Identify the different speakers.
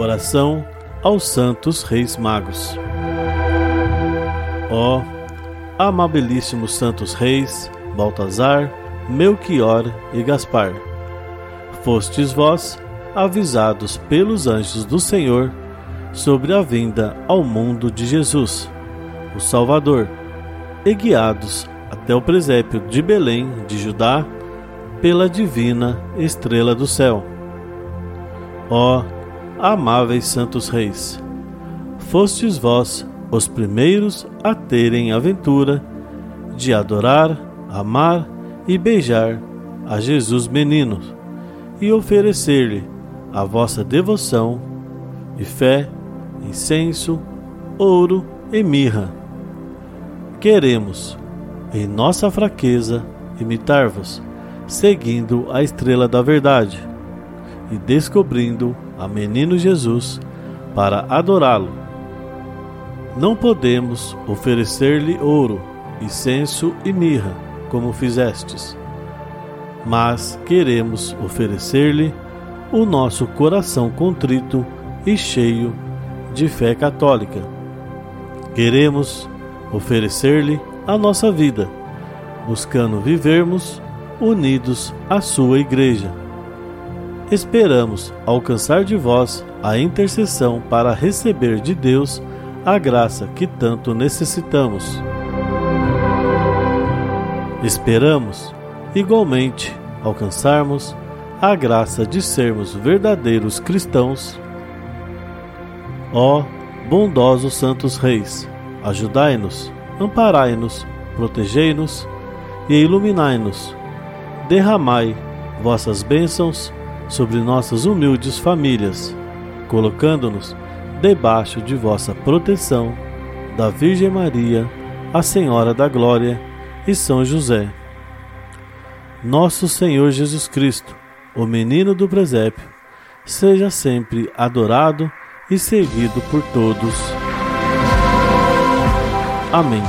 Speaker 1: Oração aos Santos Reis Magos. Ó amabilíssimos Santos Reis, Baltazar, Melchior e Gaspar, fostes vós avisados pelos anjos do Senhor sobre a vinda ao mundo de Jesus, o Salvador, e guiados até o presépio de Belém de Judá pela divina estrela do céu. Ó amáveis santos reis, fostes vós os primeiros a terem aventura de adorar, amar e beijar a Jesus menino e oferecer-lhe a vossa devoção e fé, incenso, ouro e mirra. Queremos, em nossa fraqueza, imitar-vos, seguindo a estrela da verdade e descobrindo a Menino Jesus para adorá-lo. Não podemos oferecer-lhe ouro, incenso e mirra, como fizestes, mas queremos oferecer-lhe o nosso coração contrito e cheio de fé católica. Queremos oferecer-lhe a nossa vida, buscando vivermos unidos à Sua Igreja esperamos alcançar de vós a intercessão para receber de Deus a graça que tanto necessitamos. Esperamos, igualmente, alcançarmos a graça de sermos verdadeiros cristãos. Ó bondosos santos reis, ajudai-nos, amparai-nos, protegei-nos e iluminai-nos. Derramai vossas bênçãos sobre nossas humildes famílias, colocando-nos debaixo de vossa proteção, da Virgem Maria, a Senhora da Glória e São José. Nosso Senhor Jesus Cristo, o menino do presépio, seja sempre adorado e servido por todos. Amém.